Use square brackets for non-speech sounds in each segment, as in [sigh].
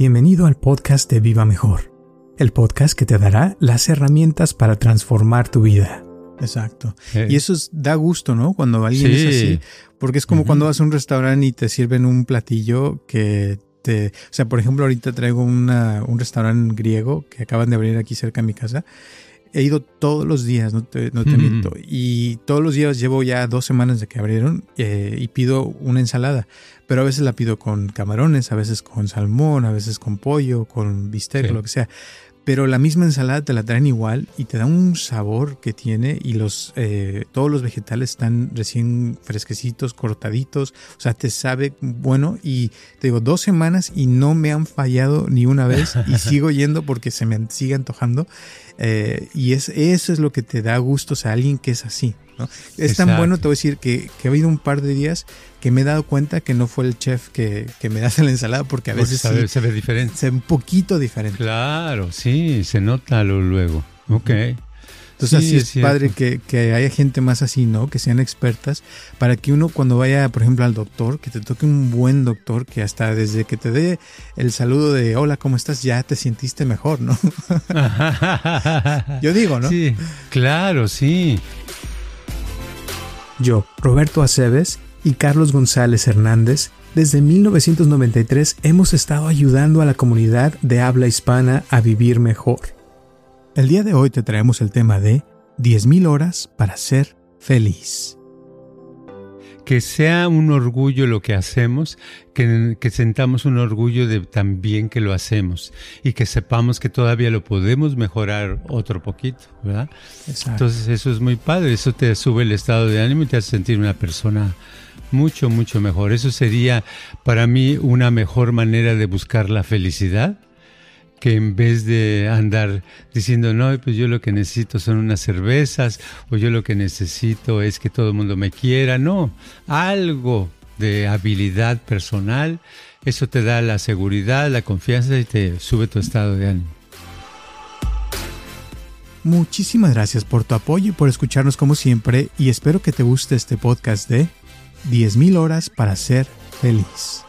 Bienvenido al podcast de Viva Mejor, el podcast que te dará las herramientas para transformar tu vida. Exacto. Y eso da gusto, ¿no? Cuando alguien es así. Porque es como cuando vas a un restaurante y te sirven un platillo que te... O sea, por ejemplo, ahorita traigo una, un restaurante griego que acaban de abrir aquí cerca de mi casa he ido todos los días, no te, no te miento. Y todos los días llevo ya dos semanas de que abrieron eh, y pido una ensalada. Pero a veces la pido con camarones, a veces con salmón, a veces con pollo, con bistec, lo que sea pero la misma ensalada te la traen igual y te da un sabor que tiene y los eh, todos los vegetales están recién fresquecitos, cortaditos, o sea, te sabe bueno y te digo, dos semanas y no me han fallado ni una vez y [laughs] sigo yendo porque se me sigue antojando eh, y es, eso es lo que te da gusto, o sea, alguien que es así. Es tan bueno, te voy a decir, que, que, ha habido un par de días que me he dado cuenta que no fue el chef que, que me hace la ensalada, porque a veces se ve diferente. Se ve un poquito diferente. Claro, sí, se nota luego. Ok. Entonces así es, padre que, que, haya gente más así, ¿no? Que sean expertas, para que uno cuando vaya, por ejemplo, al doctor, que te toque un buen doctor, que hasta desde que te dé el saludo de hola, ¿cómo estás? Ya te sentiste mejor, ¿no? [laughs] Yo digo, ¿no? Sí, claro, sí. Yo, Roberto Aceves y Carlos González Hernández, desde 1993 hemos estado ayudando a la comunidad de habla hispana a vivir mejor. El día de hoy te traemos el tema de 10.000 horas para ser feliz que sea un orgullo lo que hacemos, que, sentamos un orgullo de también que lo hacemos y que sepamos que todavía lo podemos mejorar otro poquito, ¿verdad? Entonces eso es muy padre, eso te sube el estado de ánimo y te hace sentir una persona mucho, mucho mejor. Eso sería para mí una mejor manera de buscar la felicidad que en vez de andar diciendo, no, pues yo lo que necesito son unas cervezas, o yo lo que necesito es que todo el mundo me quiera, no, algo de habilidad personal, eso te da la seguridad, la confianza y te sube tu estado de ánimo. Muchísimas gracias por tu apoyo y por escucharnos como siempre y espero que te guste este podcast de 10.000 horas para ser feliz.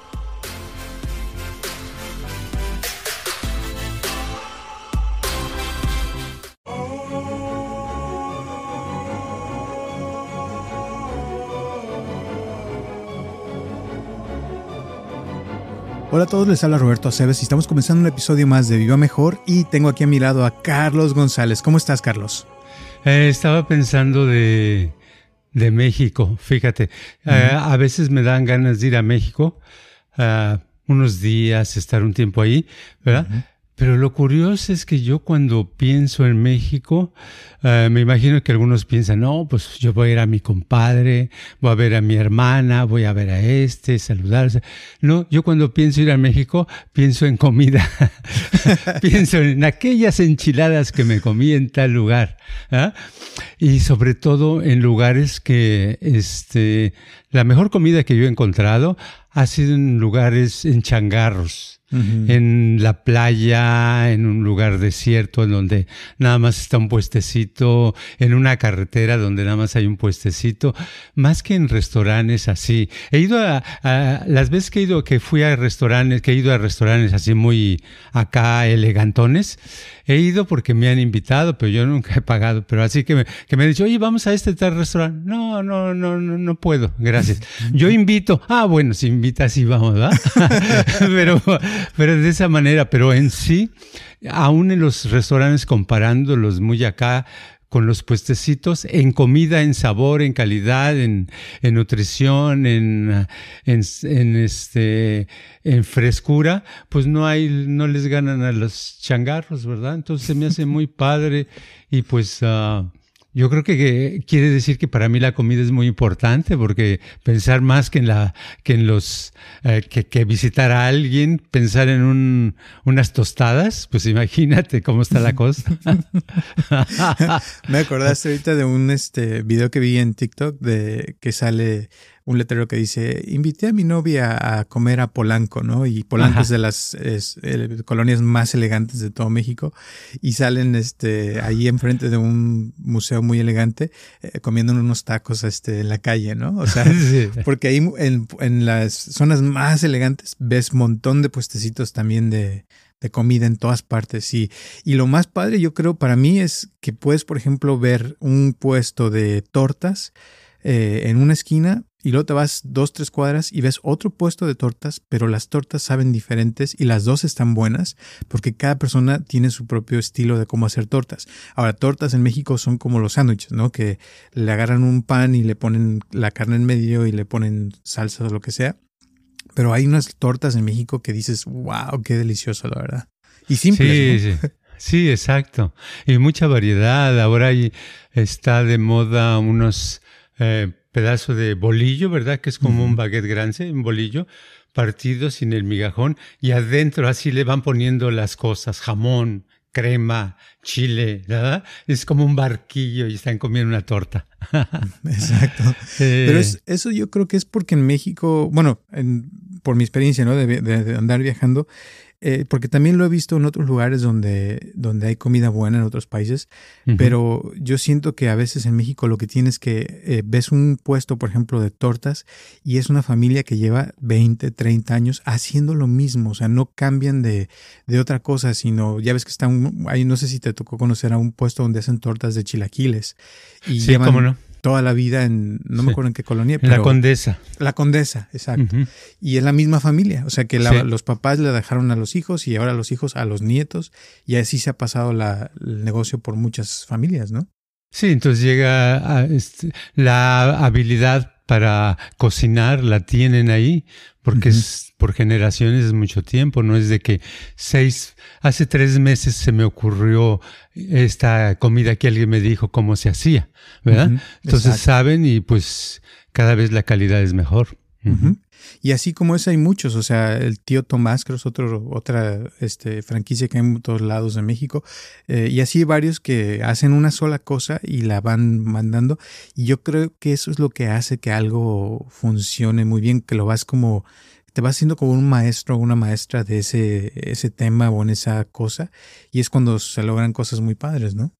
Hola a todos, les habla Roberto Aceves y estamos comenzando un episodio más de Viva Mejor y tengo aquí a mi lado a Carlos González. ¿Cómo estás, Carlos? Eh, estaba pensando de, de México, fíjate. Eh, a veces me dan ganas de ir a México, uh, unos días, estar un tiempo ahí, ¿verdad? Pero lo curioso es que yo cuando pienso en México, eh, me imagino que algunos piensan, no, pues yo voy a ir a mi compadre, voy a ver a mi hermana, voy a ver a este, saludarse. No, yo cuando pienso ir a México, pienso en comida. [laughs] pienso en aquellas enchiladas que me comí en tal lugar. ¿ah? Y sobre todo en lugares que, este, la mejor comida que yo he encontrado ha sido en lugares, en changarros en la playa, en un lugar desierto, en donde nada más está un puestecito, en una carretera donde nada más hay un puestecito, más que en restaurantes así. He ido a, las veces que he ido, que fui a restaurantes, que he ido a restaurantes así muy acá elegantones, he ido porque me han invitado, pero yo nunca he pagado, pero así que me, que me han dicho, oye, vamos a este tal restaurante. No, no, no, no, no puedo, gracias. [laughs] Yo invito, ah, bueno, si invitas, sí vamos, ¿verdad? [laughs] [laughs] pero, pero de esa manera, pero en sí, aún en los restaurantes comparándolos muy acá, con los puestecitos en comida, en sabor, en calidad, en, en nutrición, en, en, este, en frescura, pues no hay, no les ganan a los changarros, ¿verdad? Entonces se me hace muy [laughs] padre y pues, uh, yo creo que, quiere decir que para mí la comida es muy importante porque pensar más que en la que en los eh, que, visitar a alguien, pensar en un, unas tostadas, pues imagínate cómo está la cosa. [laughs] Me acordaste ahorita de un este video que vi en TikTok de que sale un letrero que dice, invité a mi novia a comer a Polanco, ¿no? Y Polanco es de las colonias más elegantes de todo México y salen este, ahí enfrente de un museo muy elegante eh, comiendo unos tacos este, en la calle, ¿no? O sea, [laughs] porque ahí en, en, las zonas más elegantes ves montón de puestecitos también de, de comida en todas partes. Y, y lo más padre, yo creo, para mí es que puedes, por ejemplo, ver un puesto de tortas eh, en una esquina y luego te vas dos, tres cuadras y ves otro puesto de tortas, pero las tortas saben diferentes y las dos están buenas porque cada persona tiene su propio estilo de cómo hacer tortas. Ahora, tortas en México son como los sándwiches, ¿no? Que le agarran un pan y le ponen la carne en medio y le ponen salsa o lo que sea. Pero hay unas tortas en México que dices, wow, qué delicioso, la verdad. Y simple. Sí, sí. sí, exacto. Y mucha variedad. Ahora está de moda unos eh, pedazo de bolillo, ¿verdad? Que es como un baguette grande, un bolillo, partido sin el migajón, y adentro así le van poniendo las cosas, jamón, crema, chile, ¿verdad? Es como un barquillo y están comiendo una torta. [laughs] Exacto. [laughs] Pero eso yo creo que es porque en México, bueno, por mi experiencia, ¿no? de andar viajando, eh, porque también lo he visto en otros lugares donde, donde hay comida buena en otros países, pero yo siento que a veces en México lo que tienes que eh, ves un puesto, por ejemplo, de tortas y es una familia que lleva 20, 30 años haciendo lo mismo, o sea, no cambian de, de otra cosa, sino ya ves que están, ahí no sé si te tocó conocer a un puesto donde hacen tortas de chilaquiles. Y sí, cómo no toda la vida en, no me acuerdo en qué colonia, pero... La Condesa. La Condesa, exacto. Y es la misma familia, o sea que los papás le dejaron a los hijos y ahora los hijos a los nietos y así se ha pasado la, el negocio por muchas familias, ¿no? Sí, entonces llega a, este, la habilidad para cocinar la tienen ahí, porque es por generaciones es mucho tiempo, no es de que seis, hace tres meses se me ocurrió esta comida que alguien me dijo cómo se hacía, ¿verdad? Entonces saben y pues cada vez la calidad es mejor. Y así como esa hay muchos, o sea, el tío Tomás, creo es otro, otra este, franquicia que hay en todos lados de México, eh, y así hay varios que hacen una sola cosa y la van mandando, y yo creo que eso es lo que hace que algo funcione muy bien, que lo vas como, te vas haciendo como un maestro o una maestra de ese, ese tema o en esa cosa, y es cuando se logran cosas muy padres, ¿no?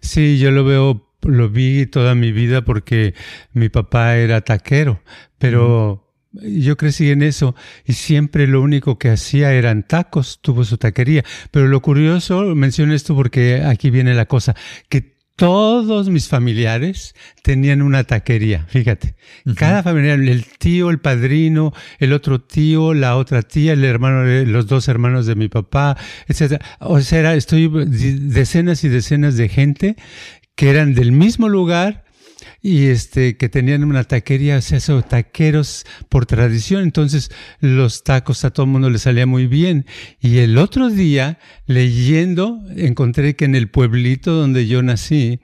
Sí, yo lo veo lo vi toda mi vida porque mi papá era taquero, pero yo crecí en eso y siempre lo único que hacía eran tacos, tuvo su taquería. Pero lo curioso, menciono esto porque aquí viene la cosa, que todos mis familiares tenían una taquería, fíjate. Cada familiar, el tío, el padrino, el otro tío, la otra tía, el hermano, los dos hermanos de mi papá, etc. O sea, estoy decenas y decenas de gente que eran del mismo lugar, y este que tenían una taquería, o sea, taqueros por tradición, entonces los tacos a todo el mundo le salía muy bien. Y el otro día, leyendo, encontré que en el pueblito donde yo nací,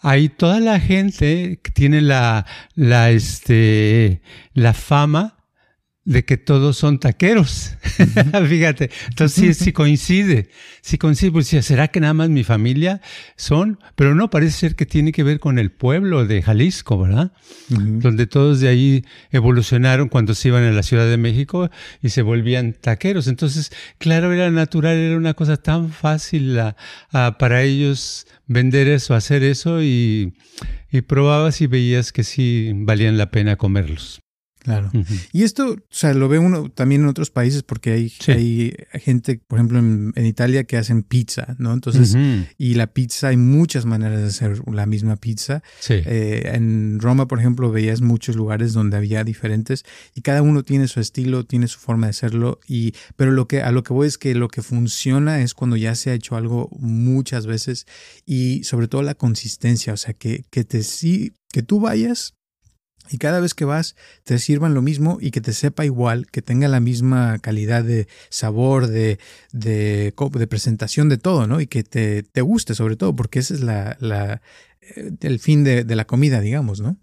hay toda la gente que tiene la, la, este, la fama de que todos son taqueros. [laughs] Fíjate, entonces sí, coincide, sí coincide, pues será que nada más mi familia son, pero no, parece ser que tiene que ver con el pueblo de Jalisco, ¿verdad? Donde todos de ahí evolucionaron cuando se iban a la Ciudad de México y se volvían taqueros. Entonces, claro, era natural, era una cosa tan fácil para ellos vender eso, hacer eso y, y probabas y veías que sí valían la pena comerlos. Claro. Y esto, o sea, lo ve uno también en otros países porque hay, hay gente, por ejemplo, en, Italia que hacen pizza, ¿no? Entonces, y la pizza, hay muchas maneras de hacer la misma pizza. Eh, en Roma, por ejemplo, veías muchos lugares donde había diferentes y cada uno tiene su estilo, tiene su forma de hacerlo. Y, pero lo que, a lo que voy es que lo que funciona es cuando ya se ha hecho algo muchas veces y sobre todo la consistencia, o sea, que, que te sí, que tú vayas y cada vez que vas te sirvan lo mismo y que te sepa igual, que tenga la misma calidad de sabor, de, de, de presentación, de todo, ¿no? Y que te, te, guste sobre todo, porque esa es la, la el fin de, de la comida, digamos, ¿no?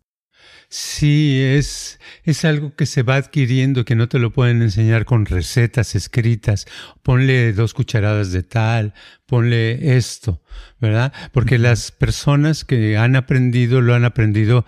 Sí, es, es algo que se va adquiriendo, que no te lo pueden enseñar con recetas escritas. Ponle dos cucharadas de tal, ponle esto, ¿verdad? Porque las personas que han aprendido lo han aprendido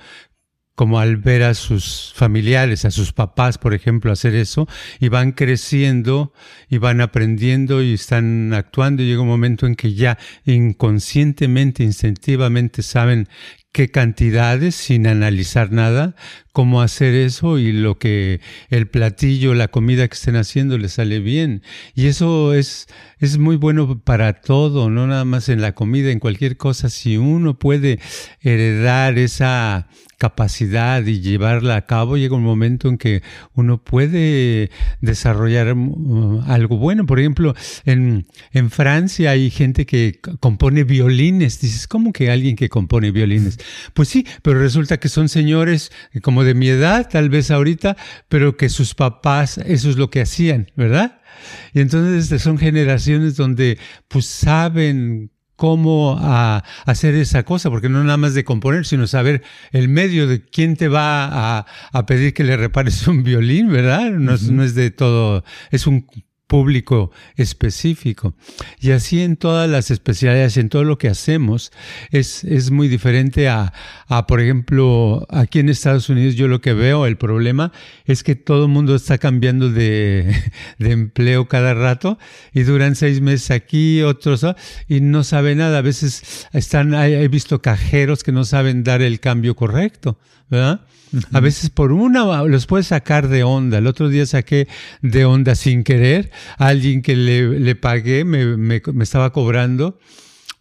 como al ver a sus familiares, a sus papás, por ejemplo, hacer eso, y van creciendo y van aprendiendo y están actuando, y llega un momento en que ya inconscientemente, instintivamente saben qué cantidades sin analizar nada, cómo hacer eso y lo que el platillo, la comida que estén haciendo les sale bien. Y eso es, es muy bueno para todo, no nada más en la comida, en cualquier cosa. Si uno puede heredar esa capacidad y llevarla a cabo, llega un momento en que uno puede desarrollar mm, algo bueno. Por ejemplo, en, en Francia hay gente que compone violines. Dices, ¿cómo que alguien que compone violines? Pues sí, pero resulta que son señores como de mi edad, tal vez ahorita, pero que sus papás, eso es lo que hacían, ¿verdad? Y entonces son generaciones donde pues saben cómo a, hacer esa cosa, porque no nada más de componer, sino saber el medio de quién te va a, pedir que le repares un violín, ¿verdad? No, no es de todo, es un público específico. Y así en todas las especialidades, en todo lo que hacemos, es, es muy diferente a, a, por ejemplo, aquí en Estados Unidos yo lo que veo, el problema es que todo el mundo está cambiando de, [laughs] de empleo cada rato y duran seis meses aquí, otros, y no sabe nada. A veces están, he visto cajeros que no saben dar el cambio correcto, ¿verdad? A veces por una los puedes sacar de onda. El otro día saqué de onda sin querer a alguien que le, le pagué, me, me, me estaba cobrando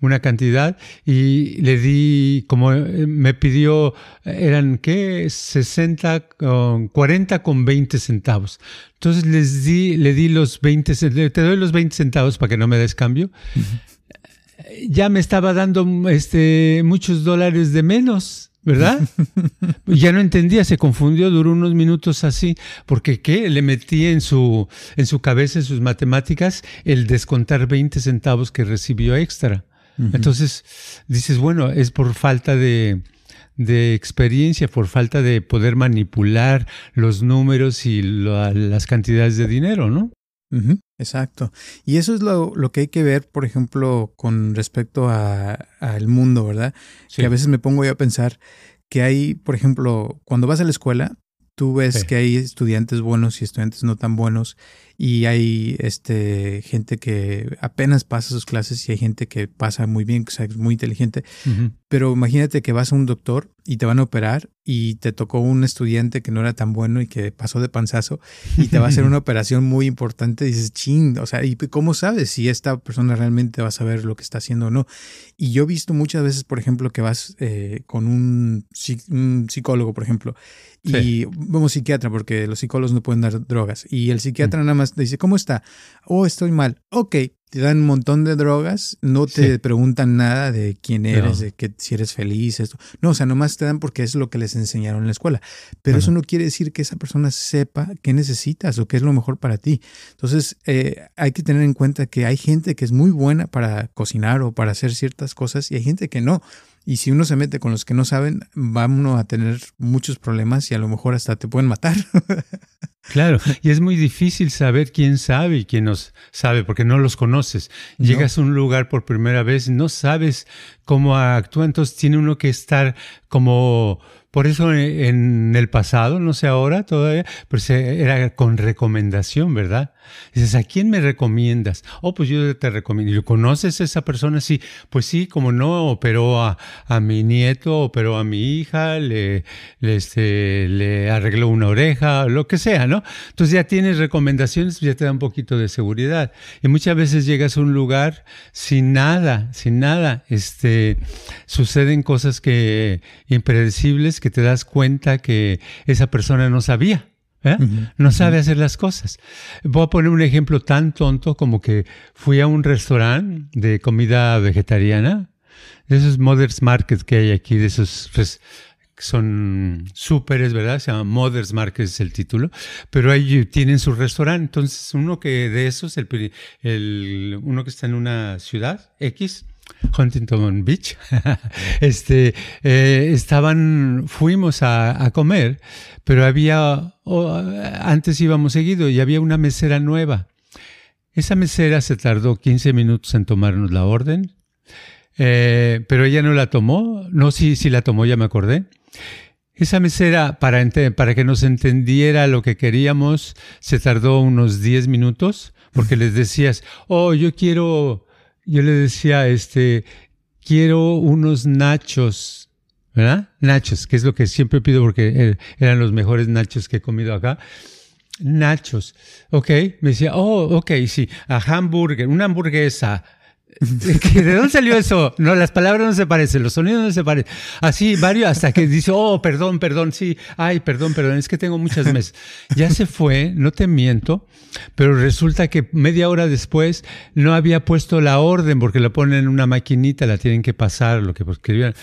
una cantidad y le di, como me pidió, eran qué, 60, 40 con 20 centavos. Entonces les di, le di los 20, te doy los 20 centavos para que no me des cambio. Ya me estaba dando este, muchos dólares de menos. ¿Verdad? [laughs] ya no entendía, se confundió, duró unos minutos así, porque ¿qué? Le metí en su, en su cabeza, en sus matemáticas, el descontar 20 centavos que recibió extra. Entonces, dices, bueno, es por falta de, de experiencia, por falta de poder manipular los números y las cantidades de dinero, ¿no? Exacto. Y eso es lo, lo, que hay que ver, por ejemplo, con respecto al mundo, ¿verdad? Que a veces me pongo yo a pensar que hay, por ejemplo, cuando vas a la escuela, tú ves que hay estudiantes buenos y estudiantes no tan buenos y hay este gente que apenas pasa sus clases y hay gente que pasa muy bien, que es muy inteligente. Pero imagínate que vas a un doctor y te van a operar y te tocó un estudiante que no era tan bueno y que pasó de panzazo y te va a hacer [laughs] una operación muy importante. Y dices, ching, o sea, ¿y cómo sabes si esta persona realmente va a saber lo que está haciendo o no? Y yo he visto muchas veces, por ejemplo, que vas eh, con un, psicólogo, por ejemplo, y vamos psiquiatra, porque los psicólogos no pueden dar drogas. Y el psiquiatra nada más te dice, ¿cómo está? Oh, estoy mal. Ok, te dan un montón de drogas, no te preguntan nada de quién eres, de que si eres feliz, esto. No, o sea, nomás te dan porque es lo que les enseñaron en la escuela. Pero eso no quiere decir que esa persona sepa qué necesitas o qué es lo mejor para ti. Entonces, eh, hay que tener en cuenta que hay gente que es muy buena para cocinar o para hacer ciertas cosas y hay gente que no. Y si uno se mete con los que no saben, vamos a tener muchos problemas y a lo mejor hasta te pueden matar. [laughs] Claro, y es muy difícil saber quién sabe y quién no sabe, porque no los conoces. Llegas a un lugar por primera vez, no sabes cómo actúa, entonces tiene uno que estar como por eso en el pasado, no sé ahora todavía, pero era con recomendación, ¿verdad? Dices, ¿a quién me recomiendas? Oh, pues yo te recomiendo. ¿Conoces a esa persona? Sí, pues sí, como no, operó a, a mi nieto, operó a mi hija, le, le, este, le arregló una oreja, lo que sea, ¿no? Entonces ya tienes recomendaciones, ya te da un poquito de seguridad. Y muchas veces llegas a un lugar sin nada, sin nada. Este, suceden cosas que impredecibles que te das cuenta que esa persona no sabía. ¿eh? no sabe hacer las cosas. Voy a poner un ejemplo tan tonto como que fui a un restaurante de comida vegetariana, de esos Mother's Market que hay aquí, de esos son súperes, ¿verdad? Se llama Mother's Market es el título, pero ahí tienen su restaurante. Entonces, uno que de esos, el, uno que está en una ciudad X, Huntington Beach, [laughs] este, eh, estaban, fuimos a, comer, pero había, antes íbamos seguido y había una mesera nueva. Esa mesera se tardó 15 minutos en tomarnos la orden, eh, pero ella no la tomó, no, sí, sí la tomó, ya me acordé. Esa mesera, para, que nos entendiera lo que queríamos, se tardó unos 10 minutos, porque les decías, oh, yo quiero yo le decía, este, quiero unos nachos, ¿verdad? Nachos, que es lo que siempre pido porque er, eran los mejores nachos que he comido acá. Nachos. Ok, me decía, oh, ok, sí, a hamburger, una hamburguesa, [laughs] ¿De dónde salió eso? No, las palabras no se parecen, los sonidos no se parecen. Así, varios, hasta que dice, oh, perdón, perdón, sí, ay, perdón, perdón, es que tengo muchas meses. Ya se fue, no te miento, pero resulta que media hora después no había puesto la orden porque la ponen en una maquinita, la tienen que pasar, lo que escribían.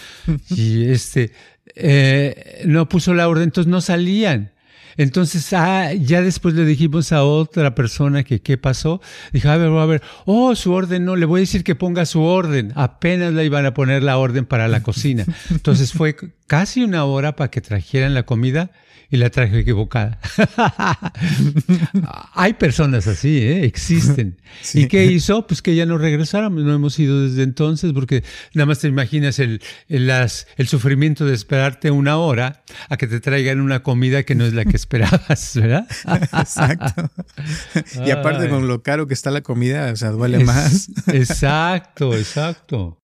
Y este, eh, no puso la orden, entonces no salían. Entonces, ah, ya después le dijimos a otra persona que qué pasó. Dijo, a ver, a ver, oh, su orden no, le voy a decir que ponga su orden. Apenas le iban a poner la orden para la cocina. Entonces fue casi una hora para que trajeran la comida y la traje equivocada. [laughs] Hay personas así, ¿eh? existen. [laughs] ¿Y qué hizo? Pues que ya no regresáramos, no hemos ido desde entonces, porque nada más te imaginas el, el, las, el sufrimiento de esperarte una hora a que te traigan una comida que no es la que esperabas, ¿verdad? [laughs] Exacto. Y aparte con lo caro que está la comida, o sea, duele más. Exacto, [laughs] exacto.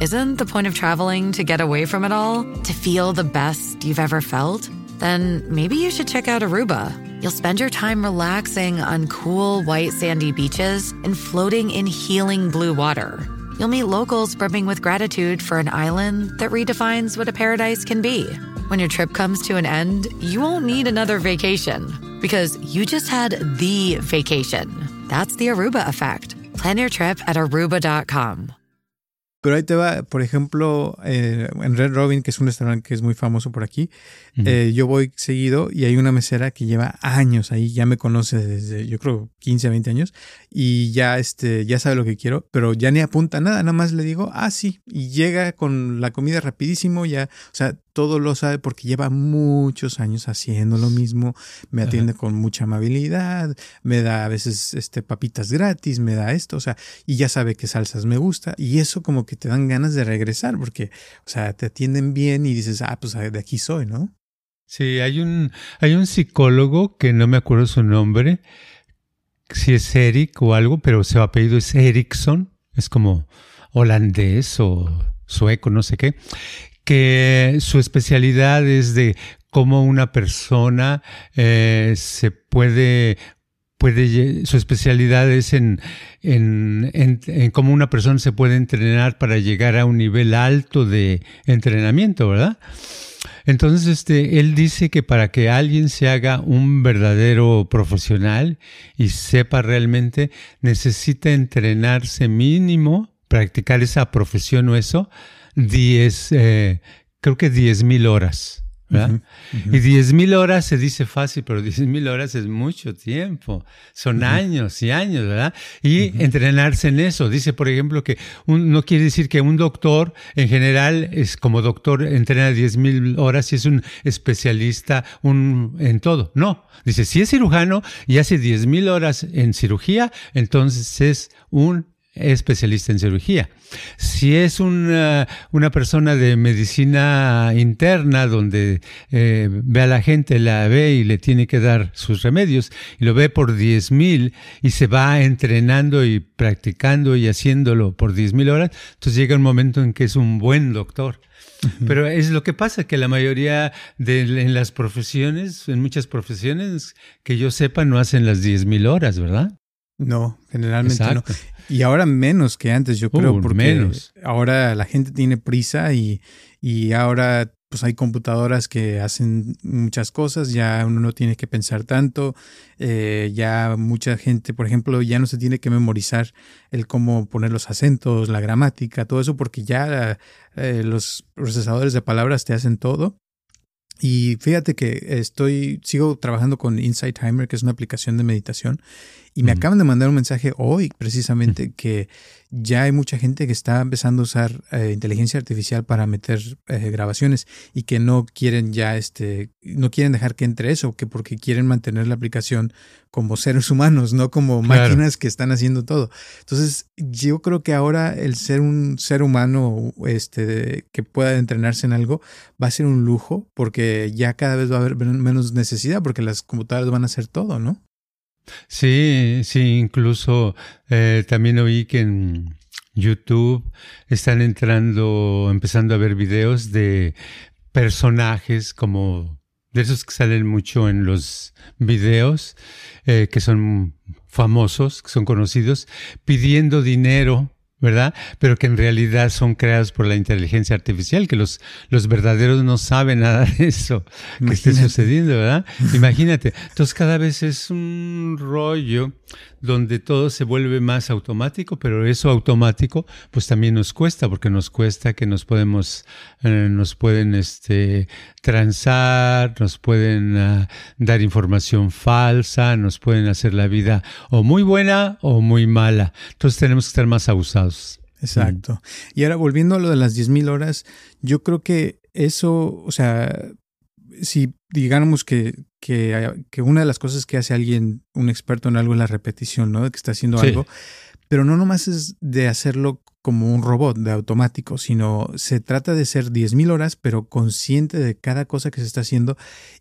Isn't the point of traveling to get away from it all? To feel the best you've ever felt? then maybe you should check out Aruba. You'll spend your time relaxing on cool, white, sandy beaches and floating in healing blue water. You'll meet locals brimming with gratitude for an island that redefines what a paradise can be. When your trip comes to an end, you won't need another vacation because you just had the vacation. That's the Aruba effect. Plan your trip at aruba.com. Pero ahí te va, por ejemplo, eh, en Red Robin, que es un restaurante que es muy famoso por aquí, eh, yo voy seguido y hay una mesera que lleva años ahí, ya me conoce desde, yo creo, 15 a 20 años, y ya, este, ya sabe lo que quiero, pero ya ni apunta nada, nada más le digo, ah, sí, y llega con la comida rapidísimo, ya, o sea, todo lo sabe porque lleva muchos años haciendo lo mismo, me atiende con mucha amabilidad, me da a veces este, papitas gratis, me da esto, o sea, y ya sabe qué salsas me gusta, y eso como que te dan ganas de regresar, porque, o sea, te atienden bien y dices, ah, pues de aquí soy, ¿no? Sí, hay un, hay un psicólogo que no me acuerdo su nombre, si es Eric o algo, pero su apellido es Erickson, es como holandés o sueco, no sé qué, que su especialidad es de cómo una persona eh, se puede Su especialidad es en, en, en, cómo una persona se puede entrenar para llegar a un nivel alto de entrenamiento, ¿verdad? Entonces, este, él dice que para que alguien se haga un verdadero profesional y sepa realmente, necesita entrenarse mínimo, practicar esa profesión o eso, 10, eh, creo que 10 mil horas. Y 10 mil horas se dice fácil, pero 10 mil horas es mucho tiempo. Son años y años, ¿verdad? Y entrenarse en eso. Dice, por ejemplo, que no quiere decir que un doctor en general es como doctor entrena 10 mil horas y es un especialista un, en todo. No. Dice, si es cirujano y hace 10 mil horas en cirugía, entonces es un especialista en cirugía. Si es una, una persona de medicina interna donde eh, ve a la gente, la ve y le tiene que dar sus remedios y lo ve por 10 mil y se va entrenando y practicando y haciéndolo por 10 mil horas, entonces llega un momento en que es un buen doctor. Pero es lo que pasa, que la mayoría de en las profesiones, en muchas profesiones, que yo sepa, no hacen las 10 mil horas, ¿verdad? No, generalmente no. Y ahora menos que antes, yo creo, uh, porque menos. ahora la gente tiene prisa y, y ahora pues hay computadoras que hacen muchas cosas, ya uno no tiene que pensar tanto, eh, ya mucha gente, por ejemplo, ya no se tiene que memorizar el cómo poner los acentos, la gramática, todo eso, porque ya eh, los procesadores de palabras te hacen todo. Y fíjate que estoy, sigo trabajando con Insight Timer, que es una aplicación de meditación, Y me acaban de mandar un mensaje hoy precisamente que ya hay mucha gente que está empezando a usar eh, inteligencia artificial para meter eh, grabaciones y que no quieren ya este no quieren dejar que entre eso que porque quieren mantener la aplicación como seres humanos no como máquinas que están haciendo todo. Entonces yo creo que ahora el ser un ser humano este que pueda entrenarse en algo va a ser un lujo porque ya cada vez va a haber menos necesidad porque las computadoras van a hacer todo no Sí, sí, incluso eh, también oí que en YouTube están entrando, empezando a ver videos de personajes como de esos que salen mucho en los videos, eh, que son famosos, que son conocidos, pidiendo dinero ¿verdad? Pero que en realidad son creados por la inteligencia artificial, que los, los verdaderos no saben nada de eso que esté sucediendo, ¿verdad? Imagínate. Entonces cada vez es un rollo donde todo se vuelve más automático, pero eso automático pues también nos cuesta, porque nos cuesta que nos podemos, eh, nos pueden este, transar, nos pueden ah, dar información falsa, nos pueden hacer la vida o muy buena o muy mala. Entonces tenemos que estar más abusados. Exacto. Y ahora volviendo a lo de las 10.000 horas, yo creo que eso, o sea, si digamos que, que, una de las cosas que hace alguien, un experto en algo, es la repetición, ¿no? De que está haciendo algo, pero no nomás es de hacerlo como un robot de automático, sino se trata de ser 10.000 horas, pero consciente de cada cosa que se está haciendo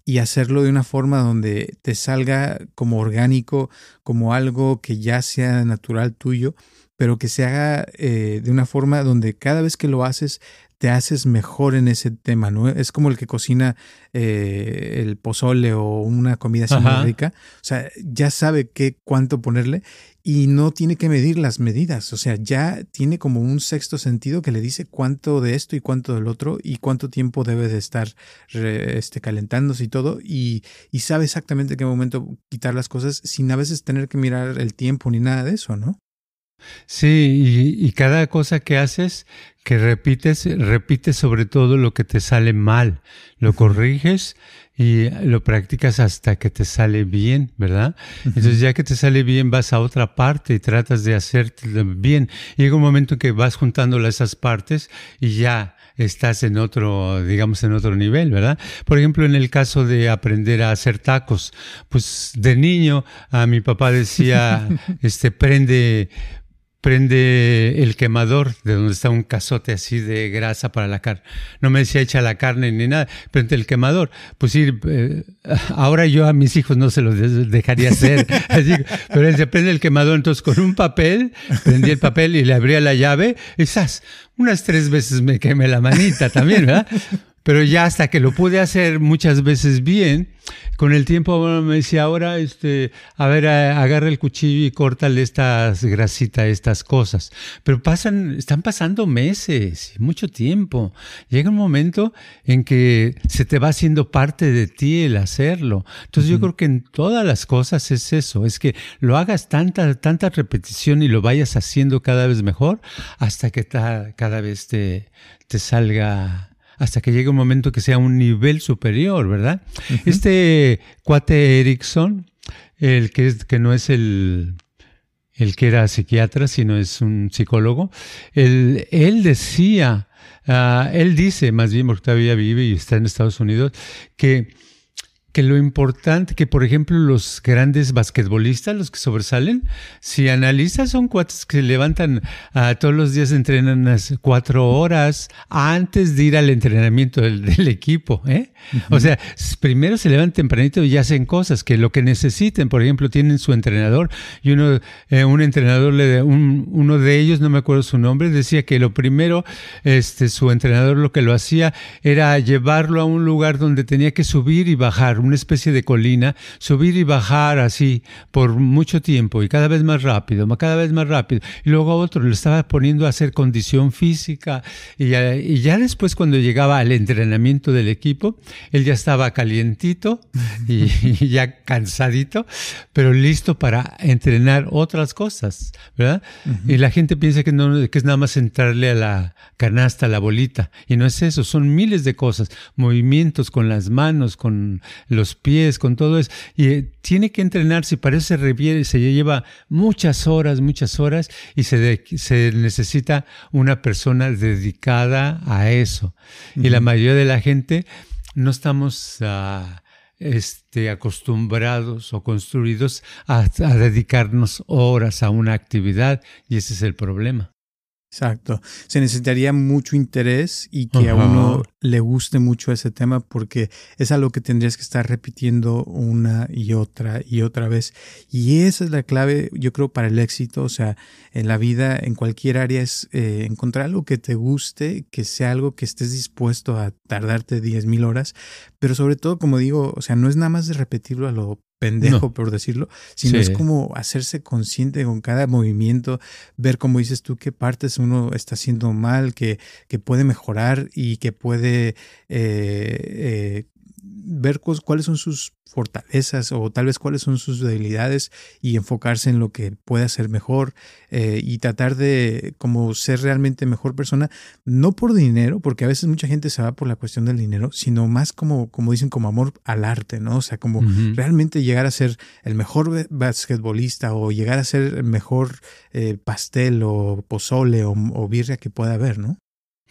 y hacerlo de una forma donde te salga como orgánico, como algo que ya sea natural tuyo, pero que se haga eh, de una forma donde cada vez que lo haces te haces mejor en ese tema, ¿no? Es como el que cocina eh, el pozole o una comida así muy rica. O sea, ya sabe qué cuánto ponerle y no tiene que medir las medidas. O sea, ya tiene como un sexto sentido que le dice cuánto de esto y cuánto del otro y cuánto tiempo debe de estar este, calentándose y todo. Y, y sabe exactamente qué momento quitar las cosas sin a veces tener que mirar el tiempo ni nada de eso, ¿no? Sí, y, cada cosa que haces, que repites, repites sobre todo lo que te sale mal, lo corriges y lo practicas hasta que te sale bien, ¿verdad? Entonces ya que te sale bien vas a otra parte y tratas de hacerte bien. Llega un momento en que vas juntando esas partes y ya estás en otro, digamos, en otro nivel, ¿verdad? Por ejemplo, en el caso de aprender a hacer tacos, pues de niño a mi papá decía, [laughs] este, prende, prende el quemador de donde está un cazote así de grasa para la carne. No me decía echa la carne ni nada, prende el quemador. Pues sí, eh, ahora yo a mis hijos no se los dejaría hacer. [laughs] [laughs] Así, pero él se prende el quemador, entonces con un papel, prendí el papel y le abría la llave, y ¡zas! Unas tres veces me quemé la manita también, ¿verdad? Pero ya hasta que lo pude hacer muchas veces bien, con el tiempo me decía, ahora, este, a ver, agarra el cuchillo y córtale estas grasitas, estas cosas. Pero pasan, están pasando meses, mucho tiempo. Llega un momento en que se te va haciendo parte de ti el hacerlo. Entonces yo creo que en todas las cosas es eso, es que lo hagas tanta, tanta repetición y lo vayas haciendo cada vez mejor hasta que cada vez te, te salga hasta que llegue un momento que sea un nivel superior, ¿verdad? Este cuate Erickson, el que, es, que no es el, el que era psiquiatra, sino es un psicólogo, él, él decía, ah, él dice, más bien porque todavía vive y está en Estados Unidos, que que lo importante, que por ejemplo los grandes basquetbolistas, los que sobresalen, si analizas son cuates que se levantan uh, todos los días, entrenan unas cuatro horas antes de ir al entrenamiento del, [laughs] equipo. ¿eh? O sea, primero se levantan tempranito y hacen cosas que lo que necesiten, por ejemplo, tienen su entrenador y uno, eh, un entrenador, le, un, uno de ellos, no me acuerdo su nombre, decía que lo primero, este, su entrenador lo que lo hacía era llevarlo a un lugar donde tenía que subir y bajar una especie de colina, subir y bajar así por mucho tiempo y cada vez más rápido, cada vez más rápido. Y luego a otro le estaba poniendo a hacer condición física y ya, después cuando llegaba al entrenamiento del equipo, él ya estaba calientito y, [laughs] ya cansadito, pero listo para entrenar otras cosas, ¿verdad? Y la gente piensa que, no, que es nada más entrarle a la canasta, a la bolita, y no es eso, son miles de cosas, movimientos con las manos, con los pies, con todo eso. Y eh, tiene que entrenarse, para eso se reviere, se lleva muchas horas, muchas horas, y se, se necesita una persona dedicada a eso. Y la mayoría de la gente no estamos... Uh, este, acostumbrados o construidos a, dedicarnos horas a una actividad y ese es el problema. Exacto. Se necesitaría mucho interés y que a uno le guste mucho ese tema porque es algo que tendrías que estar repitiendo una y otra y otra vez. Y esa es la clave, yo creo, para el éxito. O sea, en la vida, en cualquier área, es eh, encontrar algo que te guste, que sea algo que estés dispuesto a tardarte 10 mil horas. Pero sobre todo, como digo, o sea, no es nada más de repetirlo a lo pendejo, por decirlo, sino es como hacerse consciente con cada movimiento, ver como dices tú qué partes uno está haciendo mal, que, que puede mejorar y que puede eh, eh, ver cuáles son sus fortalezas o tal vez cuáles son sus debilidades y enfocarse en lo que puede hacer mejor eh, y tratar de como ser realmente mejor persona, no por dinero, porque a veces mucha gente se va por la cuestión del dinero, sino más como, como dicen, como amor al arte, ¿no? O sea, como realmente llegar a ser el mejor basquetbolista o llegar a ser el mejor eh, pastel o pozole o, o birria que pueda haber, ¿no?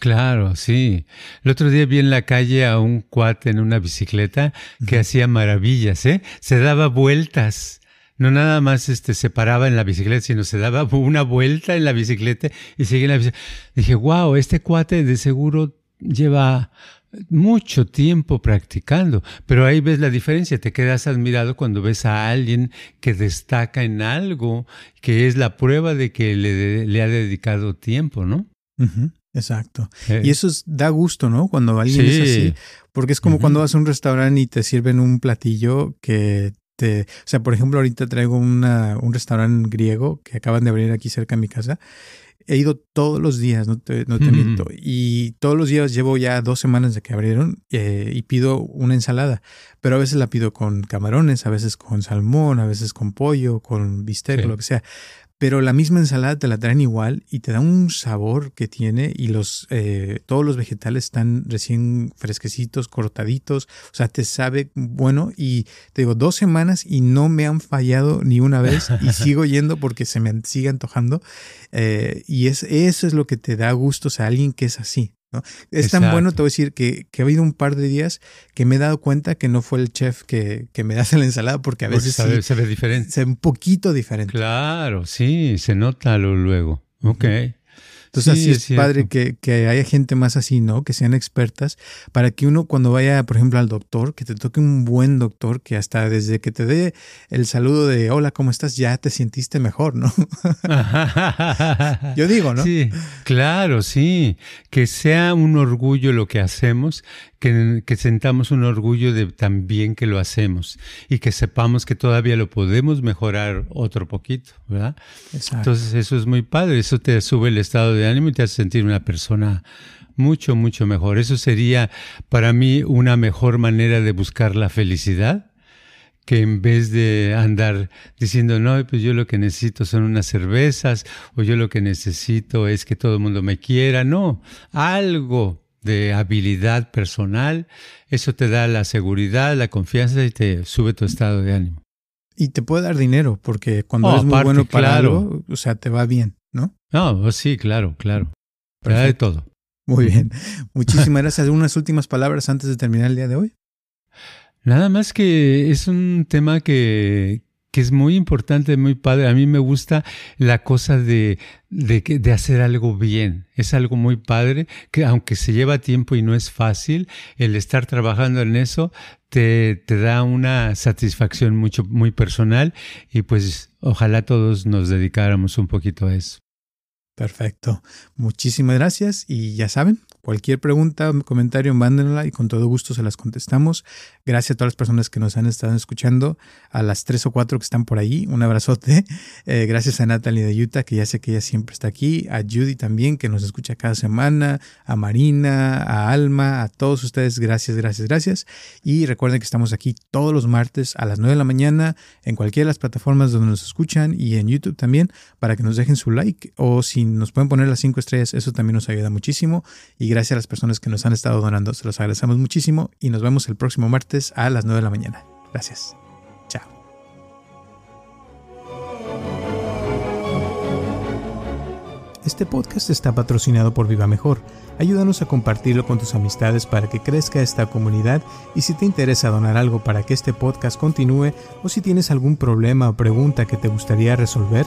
Claro, sí. El otro día vi en la calle a un cuate en una bicicleta que hacía maravillas, ¿eh? Se daba vueltas. No nada más este, se paraba en la bicicleta, sino se daba [laughs] una vuelta en la bicicleta y seguía en la bicicleta. Dije, wow, este cuate de seguro lleva mucho tiempo practicando, pero ahí ves la diferencia, te quedas admirado cuando ves a alguien que destaca en algo, que es la prueba de que le, le ha dedicado tiempo, ¿no? Exacto. Y eso da gusto, ¿no? Cuando alguien es así. Porque es como cuando vas a un restaurante y te sirven un platillo que te... O sea, por ejemplo, ahorita traigo una, un restaurante griego que acaban de abrir aquí cerca de mi casa. He ido todos los días, no te, no te miento. Y todos los días llevo ya dos semanas de que abrieron eh, y pido una ensalada. Pero a veces la pido con camarones, a veces con salmón, a veces con pollo, con bistec, lo que sea pero la misma ensalada te la traen igual y te da un sabor que tiene y los eh, todos los vegetales están recién fresquecitos, cortaditos, o sea, te sabe bueno y te digo, dos semanas y no me han fallado ni una vez y [laughs] sigo yendo porque se me sigue antojando eh, y es, eso es lo que te da gusto, o sea, alguien que es así, es tan bueno, te voy a decir, que, que, ha habido un par de días que me he dado cuenta que no fue el chef que, que me [laughs] hace la ensalada, porque a veces se ve diferente. Se ve un poquito diferente. Claro, sí, se nota luego. Ok. Entonces así es, padre que, que, haya gente más así, ¿no? Que sean expertas, para que uno cuando vaya, por ejemplo, al doctor, que te toque un buen doctor, que hasta desde que te dé el saludo de hola, ¿cómo estás? Ya te sentiste mejor, ¿no? [laughs] Yo digo, ¿no? Sí, claro, sí. Que sea un orgullo lo que hacemos, que, que sentamos un orgullo de también que lo hacemos y que sepamos que todavía lo podemos mejorar otro poquito, ¿verdad? Exacto. Entonces eso es muy padre, eso te sube el estado de ánimo y te hace sentir una persona mucho, mucho mejor. Eso sería para mí una mejor manera de buscar la felicidad que en vez de andar diciendo, no, pues yo lo que necesito son unas cervezas o yo lo que necesito es que todo el mundo me quiera, no, algo de habilidad personal, eso te da la seguridad, la confianza y te sube tu estado de ánimo. Y te puede dar dinero, porque cuando oh, eres muy bueno para algo, o sea, te va bien, ¿no? No, pues sí, claro, claro. Te da de todo. Muy bien. [laughs] Muchísimas gracias. Unas últimas palabras antes de terminar el día de hoy. Nada más que es un tema que, que es muy importante, muy padre. A mí me gusta la cosa de, de, hacer algo bien. Es algo muy padre, que aunque se lleva tiempo y no es fácil, el estar trabajando en eso te, te da una satisfacción mucho, muy personal y pues ojalá todos nos dedicáramos un poquito a eso. Perfecto. Muchísimas gracias y ya saben, Cualquier pregunta, comentario, mándenla y con todo gusto se las contestamos. Gracias a todas las personas que nos han estado escuchando, a las tres o cuatro que están por ahí, un abrazote. [laughs] Eh, gracias a Natalie de Utah, que ya sé que ella siempre está aquí, a Judy también, que nos escucha cada semana, a Marina, a Alma, a todos ustedes, gracias, gracias, gracias. Y recuerden que estamos aquí todos los martes a las nueve de la mañana en cualquiera de las plataformas donde nos escuchan y en YouTube también, para que nos dejen su like o si nos pueden poner las cinco estrellas, eso también nos ayuda muchísimo. Y gracias a las personas que nos han estado donando, se los agradecemos muchísimo. Y nos vemos el próximo martes a las 9 de la mañana. Gracias. Chao. Este podcast está patrocinado por Viva Mejor. Ayúdanos a compartirlo con tus amistades para que crezca esta comunidad y si te interesa donar algo para que este podcast continúe o si tienes algún problema o pregunta que te gustaría resolver,